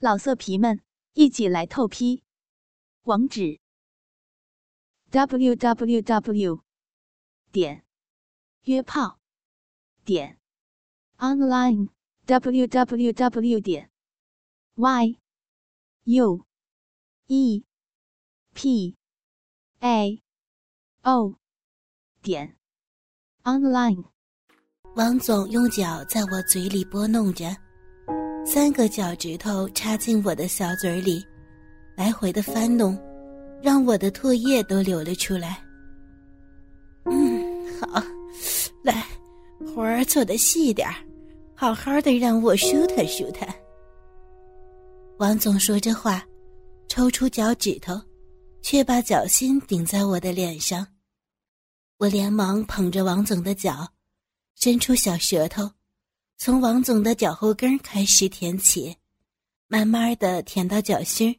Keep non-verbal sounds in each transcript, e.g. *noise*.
老色皮们，一起来透批！网址：w w w 点约炮点 online w w w 点 y u e p a o 点 online。王总用脚在我嘴里拨弄着。三个脚趾头插进我的小嘴里，来回的翻弄，让我的唾液都流了出来。嗯，好，来，活儿做的细点儿，好好的让我舒坦舒坦。王总说着话，抽出脚趾头，却把脚心顶在我的脸上。我连忙捧着王总的脚，伸出小舌头。从王总的脚后跟开始舔起，慢慢的舔到脚心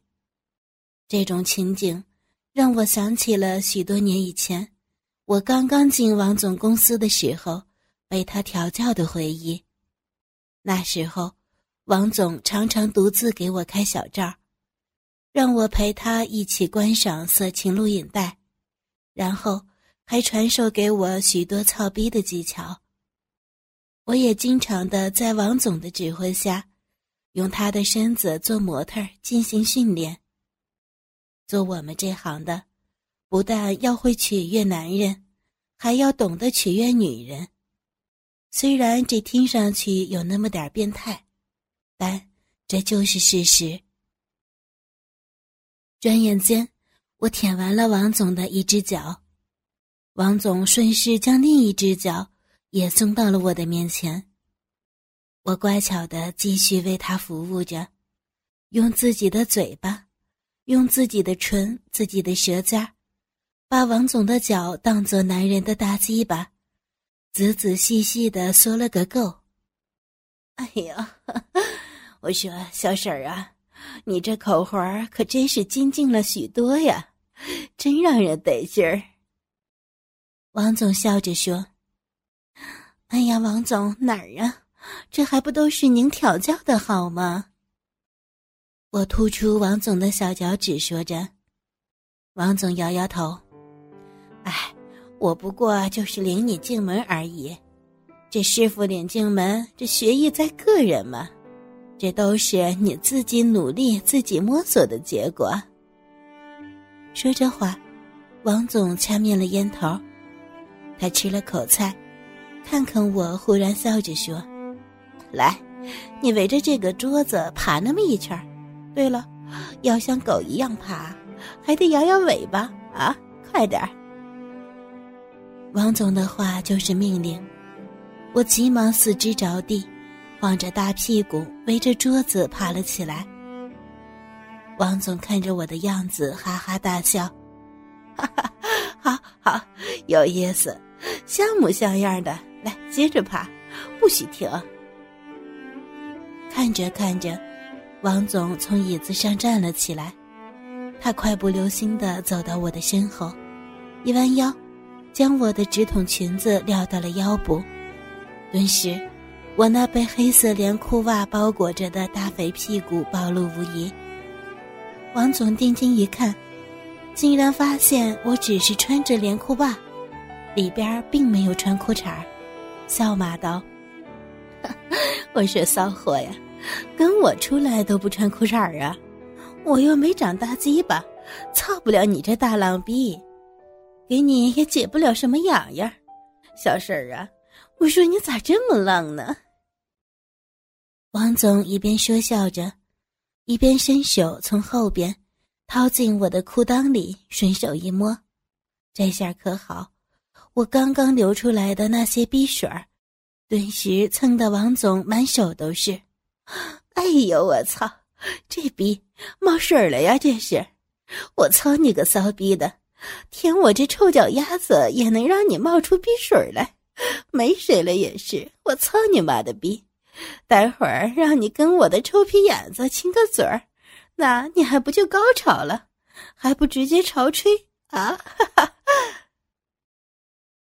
这种情景让我想起了许多年以前，我刚刚进王总公司的时候被他调教的回忆。那时候，王总常常独自给我开小灶，让我陪他一起观赏色情录影带，然后还传授给我许多操逼的技巧。我也经常的在王总的指挥下，用他的身子做模特进行训练。做我们这行的，不但要会取悦男人，还要懂得取悦女人。虽然这听上去有那么点变态，但这就是事实。转眼间，我舔完了王总的一只脚，王总顺势将另一只脚。也送到了我的面前。我乖巧的继续为他服务着，用自己的嘴巴，用自己的唇、自己的舌尖，把王总的脚当做男人的大鸡巴，仔仔细细的嗦了个够。哎呀，*laughs* 我说小婶儿啊，你这口活儿可真是精进了许多呀，真让人得劲儿。王总笑着说。哎呀，王总哪儿啊？这还不都是您调教的好吗？我突出王总的小脚趾，说着。王总摇摇头：“哎，我不过就是领你进门而已。这师傅领进门，这学艺在个人嘛。这都是你自己努力、自己摸索的结果。”说着话，王总掐灭了烟头，他吃了口菜。看看我，忽然笑着说：“来，你围着这个桌子爬那么一圈对了，要像狗一样爬，还得摇摇尾巴啊！快点儿。”王总的话就是命令，我急忙四肢着地，晃着大屁股围着桌子爬了起来。王总看着我的样子，哈哈大笑：“哈哈，好好有意思，像模像样的。”接着爬，不许停。看着看着，王总从椅子上站了起来，他快步流星的走到我的身后，一弯腰，将我的直筒裙子撂到了腰部。顿时，我那被黑色连裤袜包裹着的大肥屁股暴露无遗。王总定睛一看，竟然发现我只是穿着连裤袜，里边并没有穿裤衩儿。笑骂道：“ *laughs* 我说骚货呀，跟我出来都不穿裤衩儿啊！我又没长大鸡巴，操不了你这大浪逼，给你也解不了什么痒痒。小婶儿啊，我说你咋这么浪呢？”王总一边说笑着，一边伸手从后边掏进我的裤裆里，顺手一摸，这下可好。我刚刚流出来的那些逼水儿，顿时蹭得王总满手都是。哎呦，我操！这逼冒水了呀！这是，我操你个骚逼的！舔我这臭脚丫子也能让你冒出逼水来？没谁了也是！我操你妈的逼！待会儿让你跟我的臭皮眼子亲个嘴儿，那你还不就高潮了？还不直接潮吹啊？哈哈！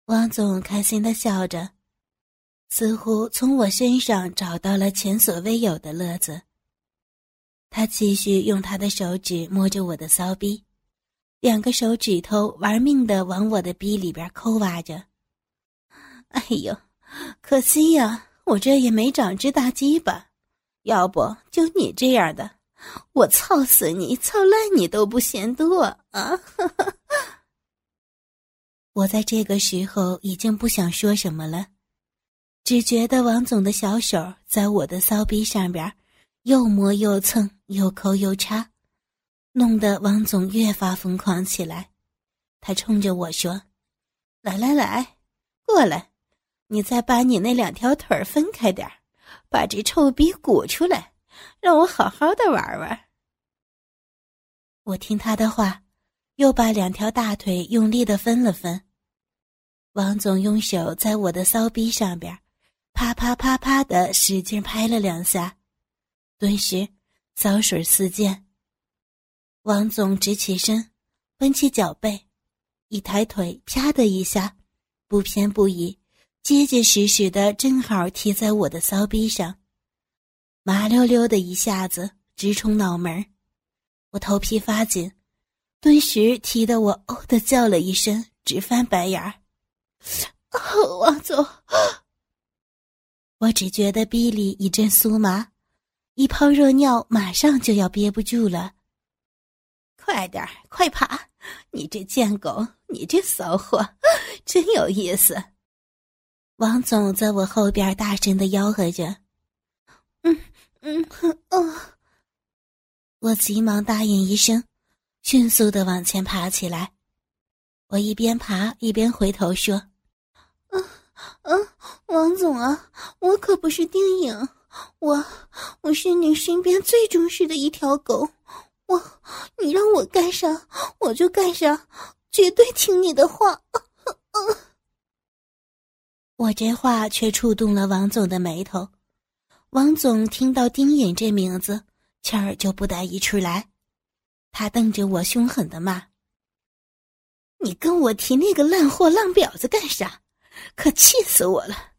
王总开心的笑着，似乎从我身上找到了前所未有的乐子。他继续用他的手指摸着我的骚逼，两个手指头玩命的往我的逼里边抠挖着。哎呦，可惜呀，我这也没长只大鸡巴，要不就你这样的，我操死你，操烂你都不嫌多啊！*laughs* 我在这个时候已经不想说什么了，只觉得王总的小手在我的骚逼上边。又摸又蹭，又抠又插，弄得王总越发疯狂起来。他冲着我说：“来来来，过来，你再把你那两条腿分开点把这臭逼鼓出来，让我好好的玩玩。”我听他的话，又把两条大腿用力的分了分。王总用手在我的骚逼上边，啪啪啪啪的使劲拍了两下。顿时，骚水四溅。王总直起身，弯起脚背，一抬腿，啪的一下，不偏不倚，结结实实的，正好贴在我的骚逼上，麻溜溜的一下子直冲脑门我头皮发紧，顿时踢得我哦的叫了一声，直翻白眼儿。*laughs* 王总，我只觉得逼里一阵酥麻。一泡热尿马上就要憋不住了，快点快爬！你这贱狗，你这骚货，*laughs* 真有意思！王总在我后边大声的吆喝着：“嗯嗯哦！”我急忙答应一声，迅速的往前爬起来。我一边爬一边回头说：“嗯嗯，王总啊，我可不是丁颖。”我我是你身边最忠实的一条狗，我你让我干啥我就干啥，绝对听你的话。我这话却触动了王总的眉头，王总听到丁颖这名字，气儿就不打一处来，他瞪着我凶狠的骂：“你跟我提那个烂货烂婊子干啥？可气死我了！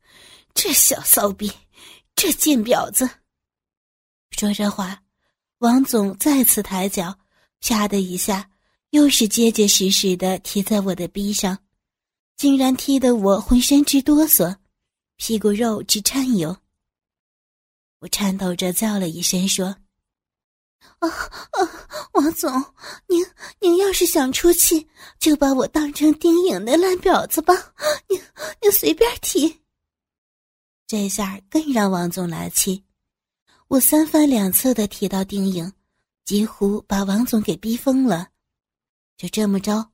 这小骚逼！”这贱婊子！说着话，王总再次抬脚，啪的一下，又是结结实实的踢在我的逼上，竟然踢得我浑身直哆嗦，屁股肉直颤悠。我颤抖着叫了一声说：“啊啊，王总，您您要是想出气，就把我当成丁颖的烂婊子吧，您您随便踢。”这下更让王总来气，我三番两次的提到丁颖，几乎把王总给逼疯了。就这么着，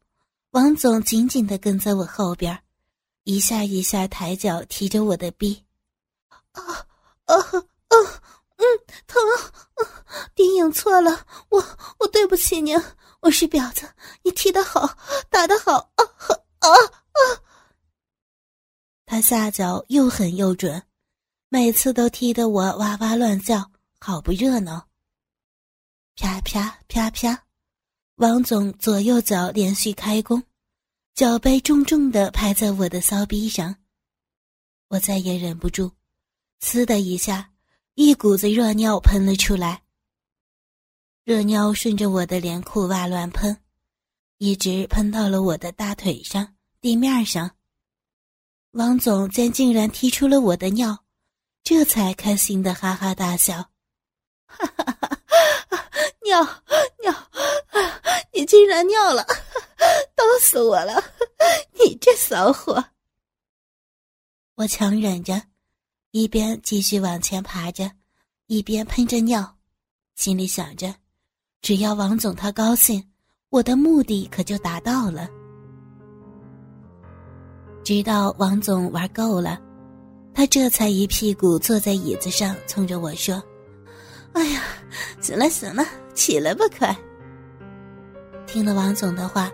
王总紧紧的跟在我后边，一下一下抬脚踢着我的逼。啊啊啊！嗯，疼！丁颖错了，我我对不起您，我是婊子，你踢得好，打得好啊啊啊！下脚又狠又准，每次都踢得我哇哇乱叫，好不热闹。啪啪啪啪，王总左右脚连续开弓，脚背重重的拍在我的骚逼上，我再也忍不住，呲的一下，一股子热尿喷了出来。热尿顺着我的连裤袜乱喷，一直喷到了我的大腿上、地面上。王总见竟然踢出了我的尿，这才开心的哈哈大笑，*laughs* 哈哈哈！尿尿，*laughs* 你竟然尿了，*laughs* 逗死我了！你这骚货！我强忍着，一边继续往前爬着，一边喷着尿，心里想着，只要王总他高兴，我的目的可就达到了。直到王总玩够了，他这才一屁股坐在椅子上，冲着我说：“哎呀，行了行了，起来吧，快！”听了王总的话，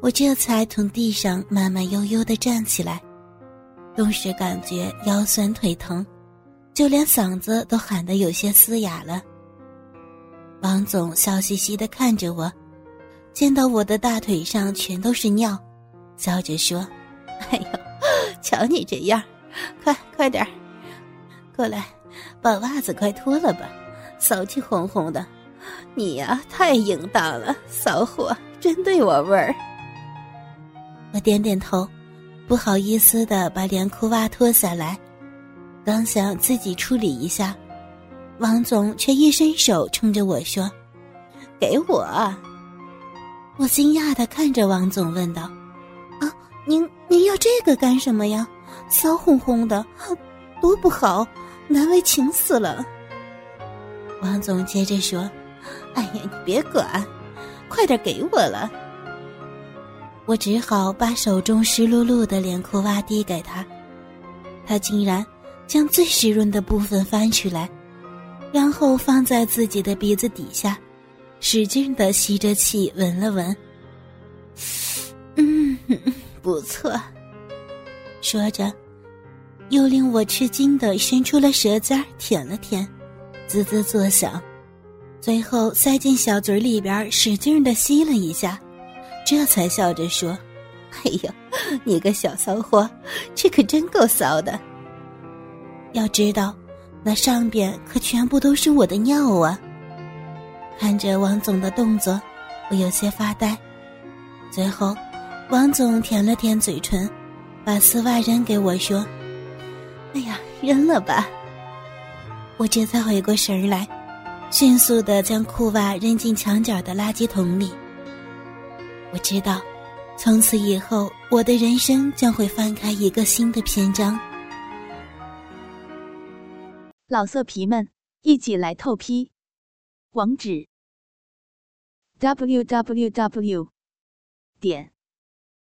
我这才从地上慢慢悠悠的站起来，顿时感觉腰酸腿疼，就连嗓子都喊得有些嘶哑了。王总笑嘻嘻的看着我，见到我的大腿上全都是尿，笑着说。哎呦，瞧你这样，快快点过来，把袜子快脱了吧，骚气哄哄的，你呀，太淫荡了，骚货，真对我味儿。我点点头，不好意思的把连裤袜脱下来，刚想自己处理一下，王总却一伸手冲着我说：“给我。”我惊讶的看着王总问道：“，您您要这个干什么呀？骚烘烘的，多不好，难为情死了。”王总接着说：“哎呀，你别管，快点给我了。”我只好把手中湿漉漉的连裤袜递给他，他竟然将最湿润的部分翻出来，然后放在自己的鼻子底下，使劲的吸着气，闻了闻。不错。说着，又令我吃惊的伸出了舌尖舔了舔，滋滋作响，最后塞进小嘴里边，使劲的吸了一下。这才笑着说：“哎呦，你个小骚货，这可真够骚的。要知道，那上边可全部都是我的尿啊！”看着王总的动作，我有些发呆。最后，王总舔了舔嘴唇，把丝袜扔给我说：“哎呀，扔了吧。”我这才回过神来，迅速的将裤袜扔进墙角的垃圾桶里。我知道，从此以后，我的人生将会翻开一个新的篇章。老色皮们，一起来透批！网址：w w w 点